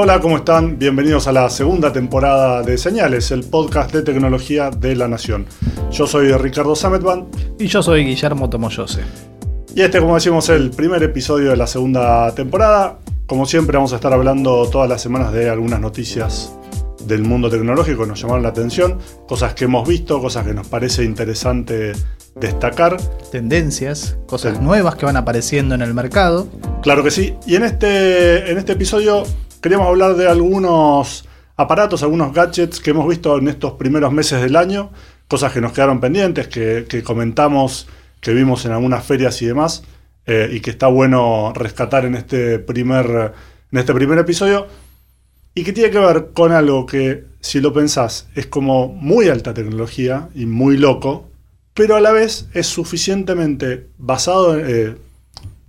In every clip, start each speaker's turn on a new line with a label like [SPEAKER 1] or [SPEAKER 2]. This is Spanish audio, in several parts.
[SPEAKER 1] Hola, ¿cómo están? Bienvenidos a la segunda temporada de Señales, el podcast de tecnología de la Nación. Yo soy Ricardo Sametban.
[SPEAKER 2] Y yo soy Guillermo Tomoyose.
[SPEAKER 1] Y este, como decimos, es el primer episodio de la segunda temporada. Como siempre, vamos a estar hablando todas las semanas de algunas noticias del mundo tecnológico que nos llamaron la atención, cosas que hemos visto, cosas que nos parece interesante destacar.
[SPEAKER 2] Tendencias, cosas nuevas que van apareciendo en el mercado.
[SPEAKER 1] Claro que sí. Y en este, en este episodio queríamos hablar de algunos aparatos, algunos gadgets que hemos visto en estos primeros meses del año, cosas que nos quedaron pendientes, que, comentamos, que vimos en algunas ferias y demás, eh, y que está bueno rescatar en este primer, en este primer episodio, y que tiene que ver con algo que, si lo pensás, es como muy alta tecnología y muy loco, pero a la vez es suficientemente basado, eh,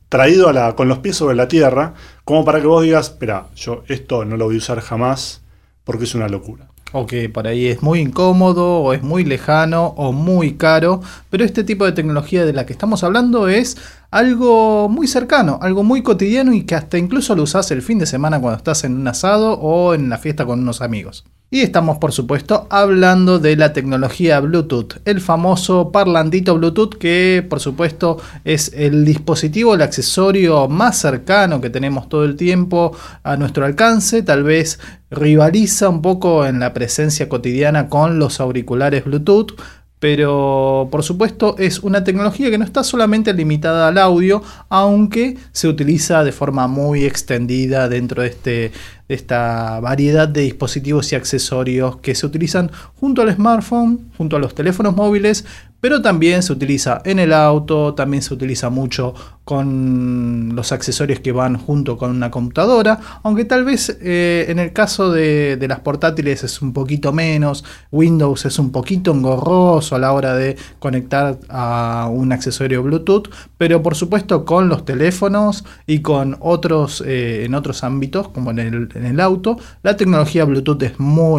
[SPEAKER 1] traído a la, con los pies sobre la tierra, como para que vos digas, espera, yo esto no lo voy a usar jamás porque es una locura.
[SPEAKER 2] O que por ahí es muy incómodo, o es muy lejano, o muy caro, pero este tipo de tecnología de la que estamos hablando es algo muy cercano, algo muy cotidiano y que hasta incluso lo usás el fin de semana cuando estás en un asado o en la fiesta con unos amigos. Y estamos por supuesto hablando de la tecnología Bluetooth, el famoso parlantito Bluetooth que por supuesto es el dispositivo, el accesorio más cercano que tenemos todo el tiempo a nuestro alcance, tal vez rivaliza un poco en la presencia cotidiana con los auriculares Bluetooth, pero por supuesto es una tecnología que no está solamente limitada al audio, aunque se utiliza de forma muy extendida dentro de, este, de esta variedad de dispositivos y accesorios que se utilizan junto al smartphone, junto a los teléfonos móviles, pero también se utiliza en el auto, también se utiliza mucho con los accesorios que van junto con una computadora, aunque tal vez eh, en el caso de, las portátiles es un poquito menos, Windows es un poquito engorroso a la hora de conectar a un accesorio Bluetooth, pero por supuesto con los teléfonos y con otros eh, en otros ámbitos como en el, en el auto, la tecnología Bluetooth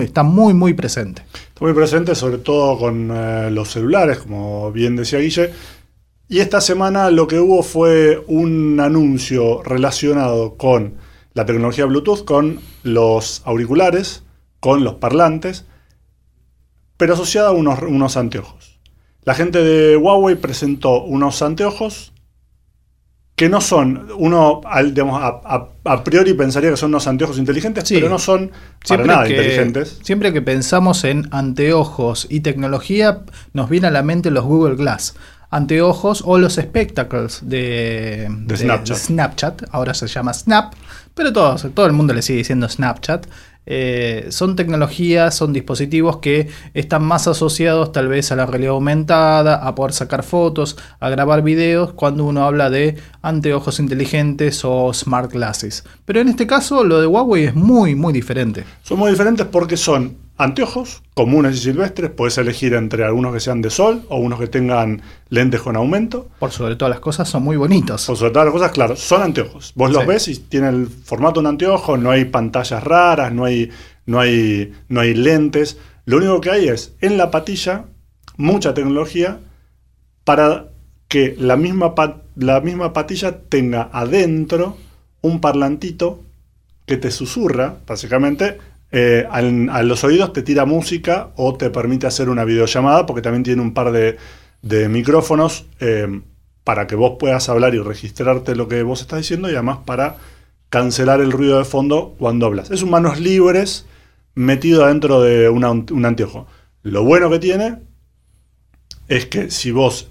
[SPEAKER 2] está muy muy presente
[SPEAKER 1] muy presente, sobre todo con eh, los celulares, como bien decía Guille. Y esta semana lo que hubo fue un anuncio relacionado con la tecnología Bluetooth, con los auriculares, con los parlantes, pero asociada a unos, unos anteojos. La gente de Huawei presentó unos anteojos que no son, uno a, priori pensaría que son unos anteojos inteligentes, pero no son para nada inteligentes.
[SPEAKER 2] Siempre que pensamos en anteojos y tecnología, nos viene a la mente los Google Glass. Anteojos o los spectacles de, Snapchat. Ahora se llama Snap, pero todo el mundo le sigue diciendo Snapchat. Eh, son tecnologías, son dispositivos que están más asociados tal vez a la realidad aumentada, a poder sacar fotos, a grabar videos, cuando uno habla de anteojos inteligentes o smart glasses. Pero en este caso lo de Huawei es muy, muy diferente.
[SPEAKER 1] Son muy diferentes porque son anteojos comunes y silvestres, puedes elegir entre algunos que sean de sol o unos que tengan lentes con aumento.
[SPEAKER 2] Por sobre todas las cosas son muy bonitos.
[SPEAKER 1] Por sobre todas las cosas, claro, son anteojos. Vos los ves y tienen el formato de un anteojo, no hay pantallas raras, no hay, no hay, no hay lentes. Lo único que hay es en la patilla mucha tecnología para que la misma, la misma patilla tenga adentro un parlantito que te susurra, básicamente, eh, a los oídos te tira música o te permite hacer una videollamada porque también tiene un par de, micrófonos eh, para que vos puedas hablar y registrarte lo que vos estás diciendo y además para cancelar el ruido de fondo cuando hablas. Es un manos libres metido adentro de un anteojo. Lo bueno que tiene es que si vos,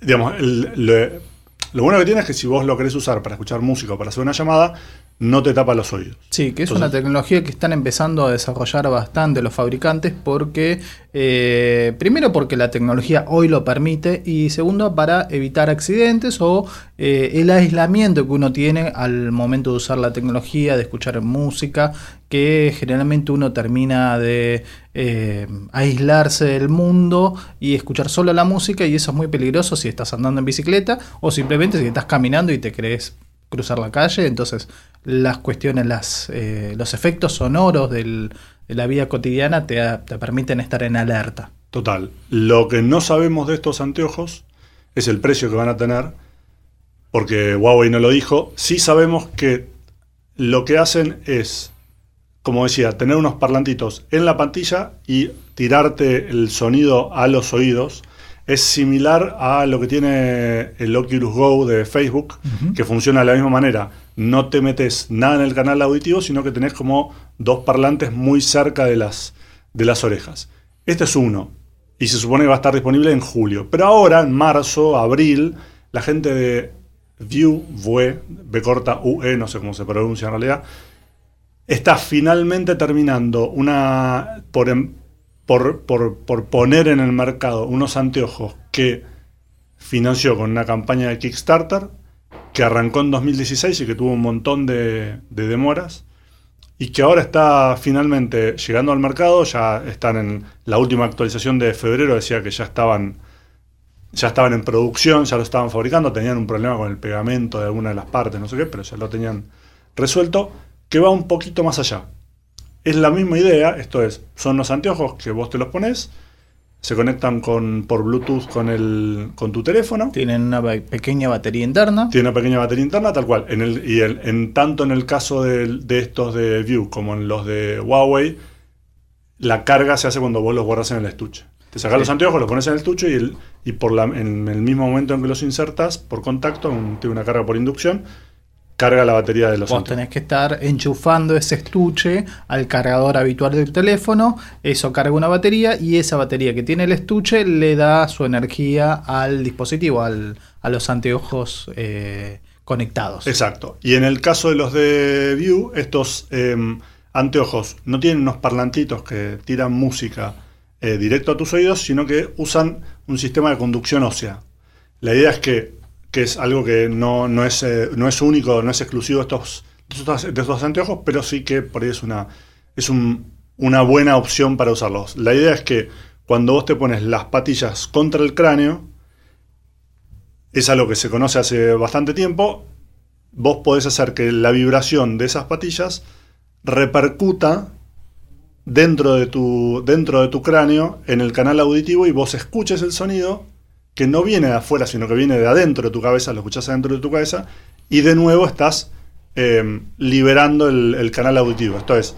[SPEAKER 1] digamos, lo bueno que tiene es que si vos lo querés usar para escuchar música o para hacer una llamada, no te tapa los oídos.
[SPEAKER 2] Sí, que es una tecnología que están empezando a desarrollar bastante los fabricantes porque, eh, primero porque la tecnología hoy lo permite y segundo para evitar accidentes o eh, el aislamiento que uno tiene al momento de usar la tecnología, de escuchar música, que generalmente uno termina de eh, aislarse del mundo y escuchar solo la música y eso es muy peligroso si estás andando en bicicleta o simplemente si estás caminando y te crees cruzar la calle, entonces las cuestiones, las, eh, los efectos sonoros de la vida cotidiana te, te, permiten estar en alerta.
[SPEAKER 1] Total. Lo que no sabemos de estos anteojos es el precio que van a tener, porque Huawei no lo dijo. Sí sabemos que lo que hacen es, como decía, tener unos parlantitos en la pantalla y tirarte el sonido a los oídos es similar a lo que tiene el Oculus Go de Facebook, que funciona de la misma manera. No te metes nada en el canal auditivo, sino que tenés como dos parlantes muy cerca de las, de las orejas. Este es uno, y se supone que va a estar disponible en julio. Pero ahora, en marzo, abril, la gente de View, Vue, B corta UE, no sé cómo se pronuncia en realidad, está finalmente terminando una, por, em, por, poner en el mercado unos anteojos que financió con una campaña de Kickstarter que arrancó en 2016 y que tuvo un montón de, demoras y que ahora está finalmente llegando al mercado, ya están en la última actualización de febrero, decía que ya estaban ya estaban en producción, ya lo estaban fabricando, tenían un problema con el pegamento de alguna de las partes, no sé qué, pero ya lo tenían resuelto, que va un poquito más allá. Es la misma idea, esto es, son los anteojos que vos te los pones, se conectan con, por Bluetooth con, el, con tu teléfono.
[SPEAKER 2] Tienen una pequeña batería interna.
[SPEAKER 1] Tiene una pequeña batería interna, tal cual. En el, y en, tanto en el caso de, estos de View como en los de Huawei, la carga se hace cuando vos los guardas en el estuche. Te sacas los anteojos, los pones en el estuche y, el, y por la, en el mismo momento en que los insertas por contacto, tiene una carga por inducción, carga la batería de los
[SPEAKER 2] Vos tenés que estar enchufando ese estuche al cargador habitual del teléfono, eso carga una batería y esa batería que tiene el estuche le da su energía al dispositivo, al, a los anteojos eh, conectados.
[SPEAKER 1] Exacto. Y en el caso de los de View, estos em, anteojos no tienen unos parlantitos que tiran música eh, directo a tus oídos, sino que usan un sistema de conducción ósea. La idea es que que es algo que no, es, eh, no es único, no es exclusivo de estos, de estos anteojos, pero sí que por ahí es una, es una buena opción para usarlos. La idea es que cuando vos te pones las patillas contra el cráneo, es algo que se conoce hace bastante tiempo, vos podés hacer que la vibración de esas patillas repercuta dentro de tu, dentro de tu cráneo en el canal auditivo y vos escuches el sonido que no viene de afuera, sino que viene de adentro de tu cabeza, lo escuchas adentro de tu cabeza, y de nuevo estás em, liberando el, canal auditivo. Esto es,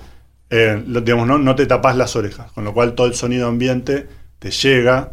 [SPEAKER 1] eh, digamos, no, no te tapas las orejas, con lo cual todo el sonido ambiente te llega.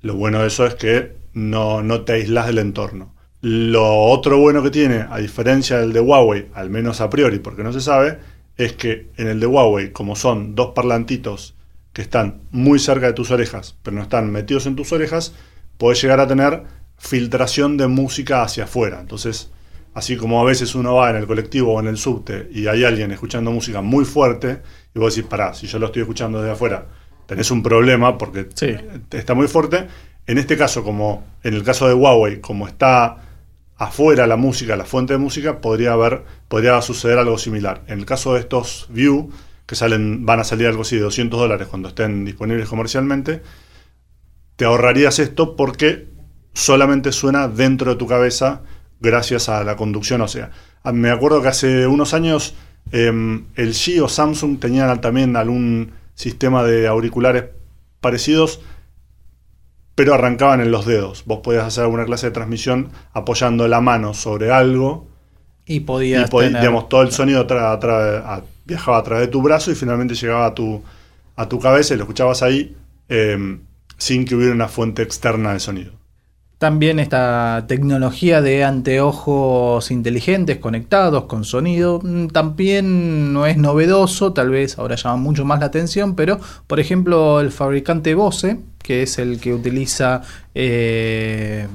[SPEAKER 1] Lo bueno de eso es que no, no te aíslas del entorno. Lo otro bueno que tiene, a diferencia del de Huawei, al menos a priori, porque no se sabe, es que en el de Huawei, como son dos parlantitos que están muy cerca de tus orejas, pero no están metidos en tus orejas, puedes llegar a tener filtración de música hacia afuera. Entonces, así como a veces uno va en el colectivo o en el subte y hay alguien escuchando música muy fuerte, y vos decís, pará, si yo lo estoy escuchando desde afuera, tenés un problema porque está muy fuerte. En este caso, como en el caso de Huawei, como está afuera la música, la fuente de música, podría haber, podría suceder algo similar. En el caso de estos View, que salen, van a salir algo así de 200 dólares cuando estén disponibles comercialmente, te ahorrarías esto porque solamente suena dentro de tu cabeza gracias a la conducción ósea. Me acuerdo que hace unos años em, el G o Samsung tenían también algún sistema de auriculares parecidos, pero arrancaban en los dedos. Vos podías hacer alguna clase de transmisión apoyando la mano sobre algo
[SPEAKER 2] y podías
[SPEAKER 1] digamos, todo el sonido viajaba a través de tu brazo y finalmente llegaba a tu, a tu cabeza y lo escuchabas ahí em, sin que hubiera una fuente externa de sonido.
[SPEAKER 2] También esta tecnología de anteojos inteligentes conectados con sonido mm, también no es novedoso, tal vez ahora llama mucho más la atención, pero por ejemplo el fabricante Bose, que es el que utiliza eh,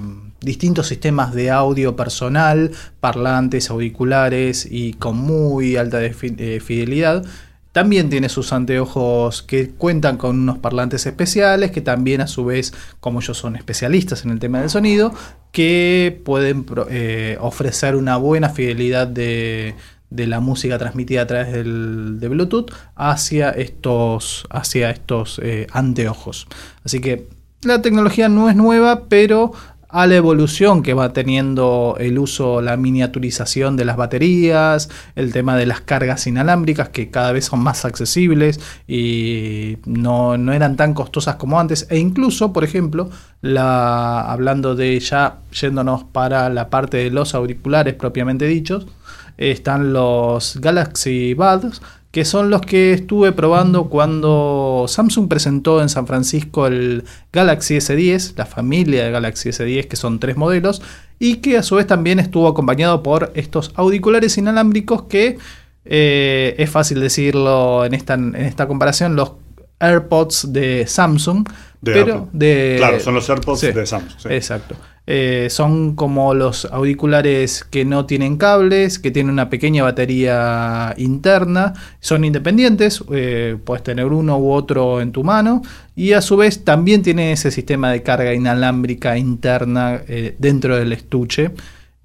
[SPEAKER 2] distintos sistemas de audio personal, parlantes, auriculares y con muy alta eh, fidelidad, también tiene sus anteojos que cuentan con unos parlantes especiales, que también a su vez, como ellos son especialistas en el tema del sonido, que pueden eh, ofrecer una buena fidelidad de, la música transmitida a través del, de Bluetooth hacia estos, hacia estos eh, anteojos. Así que la tecnología no es nueva, pero a la evolución que va teniendo el uso, la miniaturización de las baterías, el tema de las cargas inalámbricas que cada vez son más accesibles y no, eran tan costosas como antes. E incluso, por ejemplo, la, hablando de ya yéndonos para la parte de los auriculares propiamente dichos, están los Galaxy Buds que son los que estuve probando cuando Samsung presentó en San Francisco el Galaxy S10, la familia de Galaxy S10, que son tres modelos, y que a su vez también estuvo acompañado por estos auriculares inalámbricos que eh, es fácil decirlo en esta, en esta comparación, los AirPods de Samsung. Pero de,
[SPEAKER 1] claro, son los AirPods de Samsung.
[SPEAKER 2] Exacto. Eh, son como los auriculares que no tienen cables, que tienen una pequeña batería interna, son independientes, eh, puedes tener uno u otro en tu mano y a su vez también tiene ese sistema de carga inalámbrica interna eh, dentro del estuche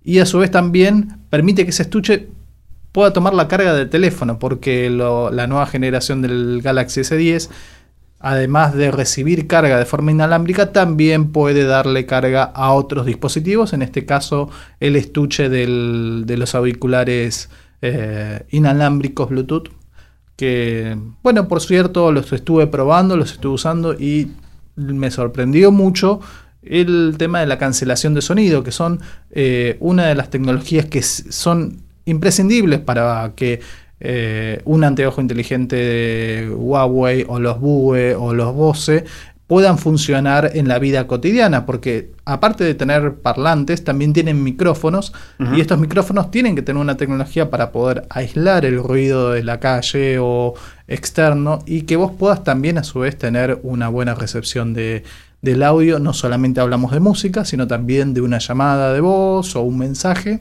[SPEAKER 2] y a su vez también permite que ese estuche pueda tomar la carga del teléfono porque la nueva generación del Galaxy S10 además de recibir carga de forma inalámbrica, también puede darle carga a otros dispositivos, en este caso el estuche de los auriculares eh, inalámbricos Bluetooth, que, bueno, por cierto, los estuve probando, los estuve usando y me sorprendió mucho el tema de la cancelación de sonido, que son eh, una de las tecnologías que son imprescindibles para que eh, un anteojo inteligente de Huawei o los Bue o los Bose puedan funcionar en la vida cotidiana, porque aparte de tener parlantes, también tienen micrófonos, y estos micrófonos tienen que tener una tecnología para poder aislar el ruido de la calle o externo, y que vos puedas también a su vez tener una buena recepción de, del audio. No solamente hablamos de música, sino también de una llamada de voz o un mensaje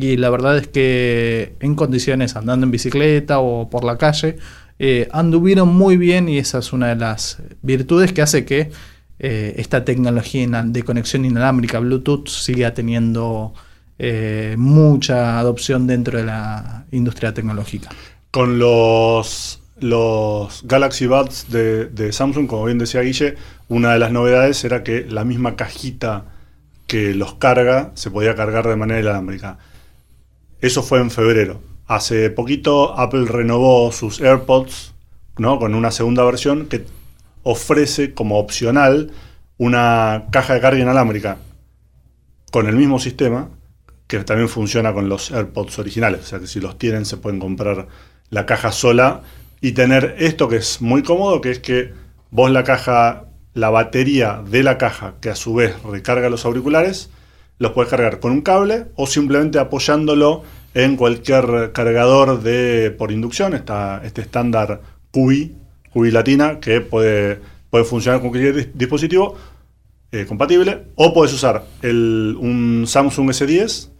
[SPEAKER 2] y la verdad es que en condiciones andando en bicicleta o por la calle eh, anduvieron muy bien y esa es una de las virtudes que hace que eh, esta tecnología de conexión inalámbrica Bluetooth siga teniendo eh, mucha adopción dentro de la industria tecnológica.
[SPEAKER 1] Con los, los Galaxy Buds de, de Samsung, como bien decía Guille, una de las novedades era que la misma cajita que los carga se podía cargar de manera inalámbrica. Eso fue en febrero. Hace poquito Apple renovó sus AirPods ¿no? con una segunda versión que ofrece como opcional una caja de carga inalámbrica con el mismo sistema que también funciona con los AirPods originales. O sea que si los tienen se pueden comprar la caja sola y tener esto que es muy cómodo, que es que vos la caja, la batería de la caja que a su vez recarga los auriculares, los puedes cargar con un cable o simplemente apoyándolo en cualquier cargador de por inducción. Está este estándar QI, QI latina, que puede, puede funcionar con cualquier dispositivo eh, compatible. O puedes usar el, un Samsung S10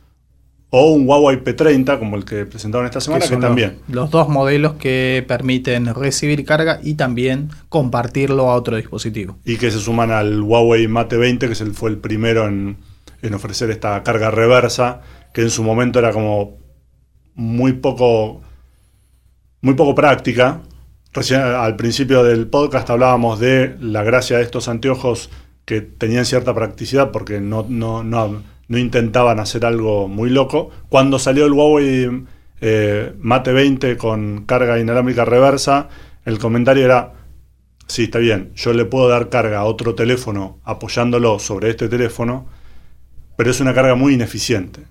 [SPEAKER 1] o un Huawei P30, como el que presentaron esta semana, que, también.
[SPEAKER 2] Los, dos modelos que permiten recibir carga y también compartirlo a otro dispositivo.
[SPEAKER 1] Y que se suman al Huawei Mate 20, que fue el primero en en ofrecer esta carga reversa, que en su momento era como muy poco, muy poco práctica. al principio del podcast hablábamos de la gracia de estos anteojos que tenían cierta practicidad porque no, no, no, no intentaban hacer algo muy loco. Cuando salió el Huawei eh, Mate 20 con carga inalámbrica reversa, el comentario era, sí, está bien, yo le puedo dar carga a otro teléfono apoyándolo sobre este teléfono, pero es una carga muy ineficiente.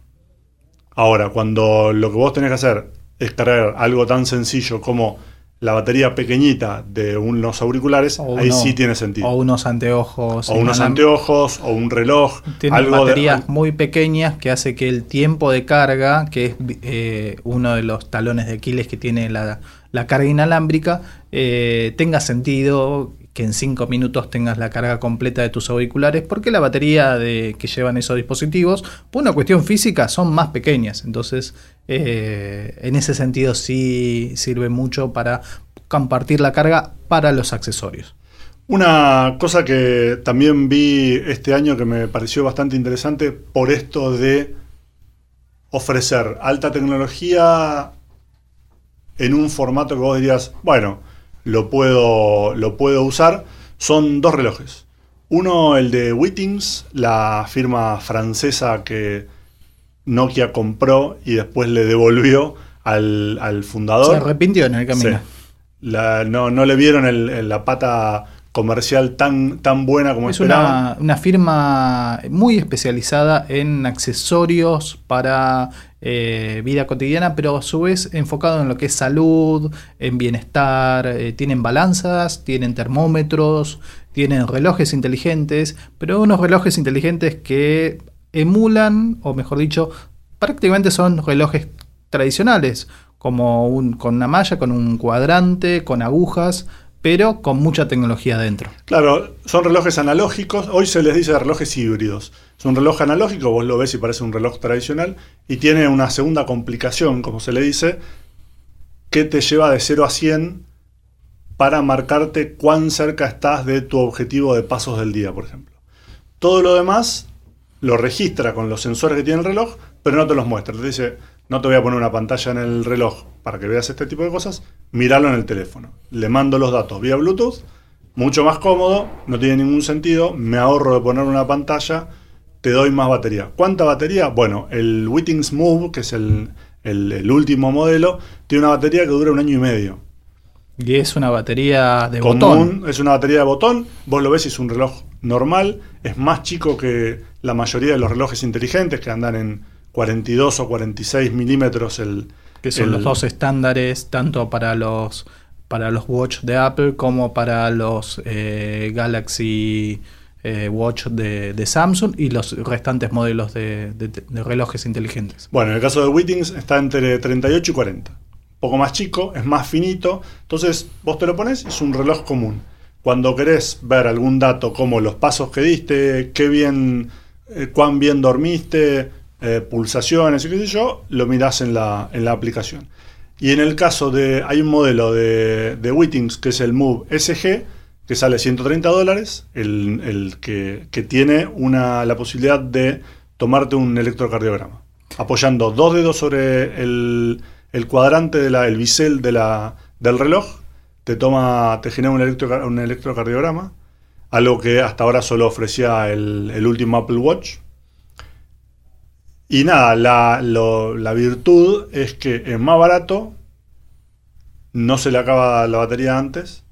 [SPEAKER 1] Ahora, cuando lo que vos tenés que hacer es cargar algo tan sencillo como la batería pequeñita de unos auriculares,
[SPEAKER 2] O
[SPEAKER 1] ahí sí tiene sentido.
[SPEAKER 2] O unos anteojos.
[SPEAKER 1] O unos anteojos, o un reloj, algo de-
[SPEAKER 2] baterías muy pequeñas que hace que el tiempo de carga, que es eh, uno de los talones de Aquiles que tiene la, la carga inalámbrica, eh, tenga sentido que en 5 minutos tengas la carga completa de tus auriculares, porque la batería de, que llevan esos dispositivos, por una cuestión física, son más pequeñas. Entonces, eh, en ese sentido sí sirve mucho para compartir la carga para los accesorios.
[SPEAKER 1] Una cosa que también vi este año que me pareció bastante interesante por esto de ofrecer alta tecnología en un formato que vos dirías, bueno, lo puedo, lo puedo usar, son dos relojes. Uno, el de Wittings, la firma francesa que Nokia compró y después le devolvió al, al fundador.
[SPEAKER 2] Se arrepintió en el camino.
[SPEAKER 1] Sí. La- no, no le vieron el- el- la pata comercial tan, tan buena como
[SPEAKER 2] Es
[SPEAKER 1] esperaban.
[SPEAKER 2] una, una firma muy especializada en accesorios para eh, vida cotidiana, pero a su vez enfocado en lo que es salud, en bienestar. eh, tienen balanzas, tienen termómetros, tienen relojes inteligentes, pero unos relojes inteligentes que emulan, o mejor dicho, prácticamente son relojes tradicionales, como un, con una malla, con un cuadrante, con agujas, pero con mucha tecnología adentro.
[SPEAKER 1] Claro, son relojes analógicos. Hoy se les dice relojes híbridos. Es un reloj analógico, vos lo ves y parece un reloj tradicional. Y tiene una segunda complicación, como se le dice, que te lleva de 0 a 100 para marcarte cuán cerca estás de tu objetivo de pasos del día, por ejemplo. Todo lo demás lo registra con los sensores que tiene el reloj, pero no te los muestra. Te dice, no te voy a poner una pantalla en el reloj para que veas este tipo de cosas, míralo en el teléfono. Le mando los datos vía Bluetooth, mucho más cómodo, no tiene ningún sentido, me ahorro de poner una pantalla, te doy más batería. ¿Cuánta batería? Bueno, el Wittings Move, que es el, el- el último modelo, tiene una batería que dura un año y medio.
[SPEAKER 2] Y es una batería de
[SPEAKER 1] Común,
[SPEAKER 2] botón.
[SPEAKER 1] es una batería de botón, vos lo ves y es un reloj normal, es más chico que la mayoría de los relojes inteligentes que andan en 42 o 46 milímetros el...
[SPEAKER 2] Que son
[SPEAKER 1] el-
[SPEAKER 2] los dos estándares, tanto para los para los Watch de Apple como para los eh, Galaxy eh, Watch de, de Samsung y los restantes modelos de, de- de relojes inteligentes.
[SPEAKER 1] Bueno, en el caso de Wittings está entre 38 y 40. Poco más chico, es más finito. Entonces vos te lo pones y es un reloj común. Cuando querés ver algún dato como los pasos que diste, qué bien, eh, cuán bien dormiste, eh, pulsaciones y qué sé yo, lo mirás en la, en la aplicación. Y en el caso de, hay un modelo de, de Wittings que es el Move SG, que sale 130 dólares, el, el que, que tiene una, la posibilidad de tomarte un electrocardiograma. Apoyando dos dedos sobre el, el cuadrante, de la, el bisel de la, del reloj, te toma, te genera un, electrocar- un electrocardiograma, algo que hasta ahora solo ofrecía el, el último Apple Watch. Y nada, la, lo- la virtud es que es más barato, no se le acaba la batería antes.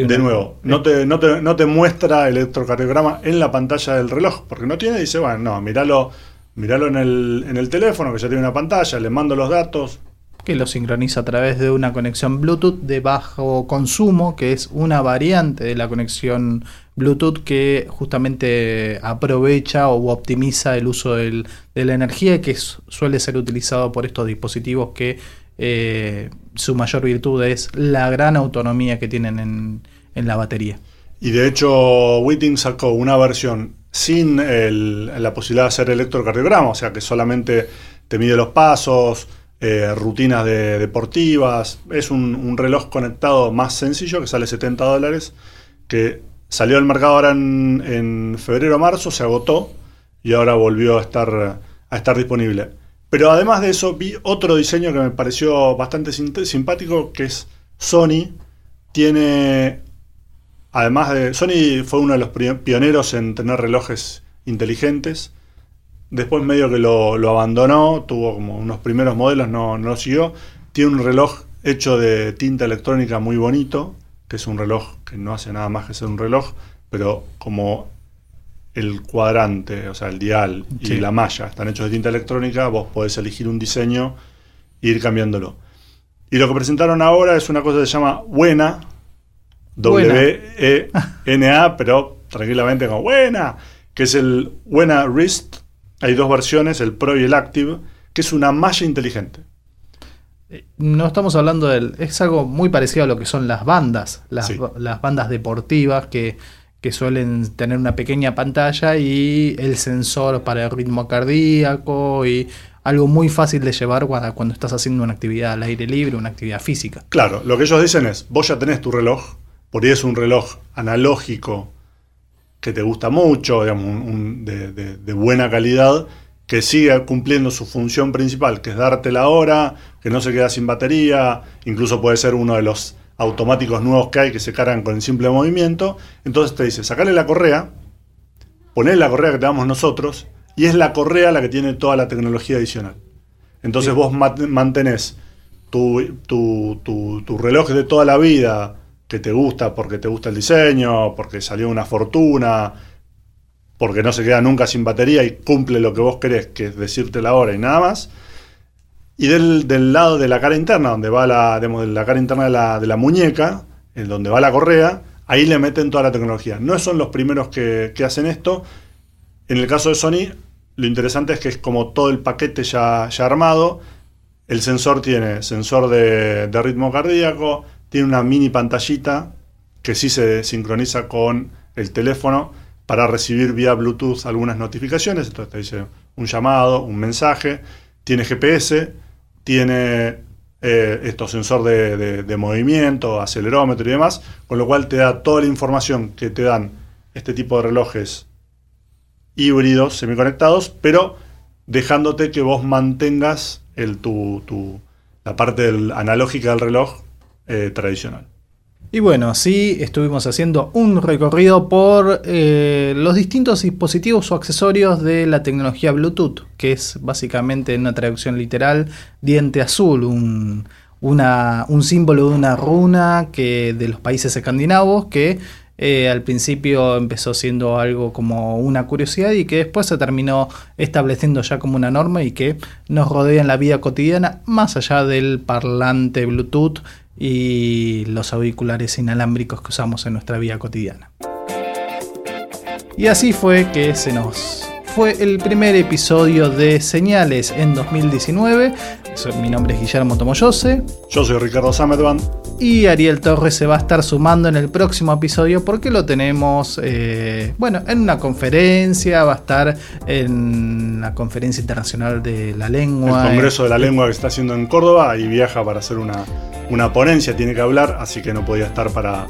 [SPEAKER 1] De nuevo, no te, no, te, no te muestra el electrocardiograma en la pantalla del reloj, porque no tiene, dice, bueno, no, míralo, míralo en el, en el teléfono, que ya tiene una pantalla, le mando los datos.
[SPEAKER 2] Que lo sincroniza a través de una conexión Bluetooth de bajo consumo, que es una variante de la conexión Bluetooth que justamente aprovecha o optimiza el uso de la energía que su- suele ser utilizado por estos dispositivos que eh, su mayor virtud es la gran autonomía que tienen en, en la batería.
[SPEAKER 1] Y de hecho, Witting sacó una versión sin el- la posibilidad de hacer electrocardiograma, o sea que solamente te mide los pasos, eh, rutinas de- deportivas. Es un, reloj conectado más sencillo que sale 70 dólares, que salió al mercado ahora en, febrero o marzo, se agotó y ahora volvió a estar, a estar disponible. Pero además de eso, vi otro diseño que me pareció bastante simpático, que es Sony. Tiene Además de. Sony fue uno de los pioneros en tener relojes inteligentes. Después medio que lo, lo abandonó, tuvo como unos primeros modelos, no, no lo siguió. Tiene un reloj hecho de tinta electrónica muy bonito, que es un reloj que no hace nada más que ser un reloj, pero como el cuadrante, o sea, el dial y la malla están hechos de tinta electrónica, vos podés elegir un diseño e ir cambiándolo. Y lo que presentaron ahora es una cosa que se llama Buena, W-E-N-A, pero tranquilamente como Buena, que es el Buena Wrist. Hay dos versiones, el Pro y el Active, que es una malla inteligente.
[SPEAKER 2] No estamos hablando del. Es algo muy parecido a lo que son las bandas, las, las bandas deportivas que, que, suelen tener una pequeña pantalla y el sensor para el ritmo cardíaco y algo muy fácil de llevar cuando, cuando estás haciendo una actividad al aire libre, una actividad física.
[SPEAKER 1] Claro, lo que ellos dicen es: vos ya tenés tu reloj, por ahí es un reloj analógico que te gusta mucho, digamos, de buena calidad que siga cumpliendo su función principal, que es darte la hora, que no se queda sin batería, incluso puede ser uno de los automáticos nuevos que hay que se cargan con el simple movimiento. Entonces te dice, sacale la correa, poner la correa que te damos nosotros, y es la correa la que tiene toda la tecnología adicional. Entonces vos mantenés tu, tu, tu, tu reloj de toda la vida, que te gusta porque te gusta el diseño, porque salió una fortuna, porque no se queda nunca sin batería y cumple lo que vos querés, que es decirte la hora y nada más. Y del, lado de la cara interna, donde va la, la cara interna de la, de la muñeca, en donde va la correa, ahí le meten toda la tecnología. No son los primeros que, hacen esto. En el caso de Sony, lo interesante es que es como todo el paquete ya, ya armado. El sensor tiene sensor de, de ritmo cardíaco, tiene una mini pantallita que sí se sincroniza con el teléfono para recibir vía Bluetooth algunas notificaciones. Entonces te dice un llamado, un mensaje. Tiene GPS, tiene eh, estos sensor de, movimiento, acelerómetro y demás, con lo cual te da toda la información que te dan este tipo de relojes híbridos, semiconectados, pero dejándote que vos mantengas el, tu, la parte analógica del reloj eh, tradicional.
[SPEAKER 2] Y bueno, así estuvimos haciendo un recorrido por eh, los distintos dispositivos o accesorios de la tecnología Bluetooth, que es básicamente en una traducción literal diente azul, un, un símbolo de una runa que, de los países escandinavos que eh, al principio empezó siendo algo como una curiosidad y que después se terminó estableciendo ya como una norma y que nos rodea en la vida cotidiana más allá del parlante Bluetooth y los auriculares inalámbricos que usamos en nuestra vida cotidiana. Y así fue que se nos fue el primer episodio de Señales en 2019. Mi nombre es Guillermo Tomoyose.
[SPEAKER 1] Yo soy Ricardo Sametban.
[SPEAKER 2] Y Ariel Torres se va a estar sumando en el próximo episodio porque lo tenemos, eh, bueno, en una conferencia, va a estar en la Conferencia Internacional de la Lengua.
[SPEAKER 1] El Congreso de la Lengua que está haciendo en Córdoba y viaja para hacer una, una ponencia, tiene que hablar, así que no podía estar para,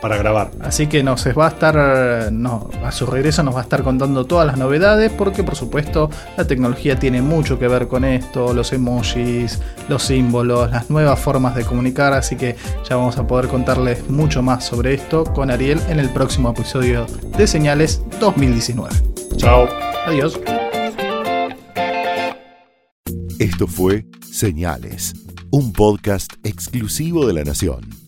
[SPEAKER 1] para grabar.
[SPEAKER 2] Así que nos va a estar, no, a su regreso nos va a estar contando todas las novedades, porque por supuesto la tecnología tiene mucho que ver con esto, los emojis, los símbolos, las nuevas formas de comunicar, así que ya vamos a poder contarles mucho más sobre esto con Ariel en el próximo episodio de Señales 2019.
[SPEAKER 1] Chao.
[SPEAKER 2] Adiós.
[SPEAKER 3] Esto fue Señales, un podcast exclusivo de la Nación.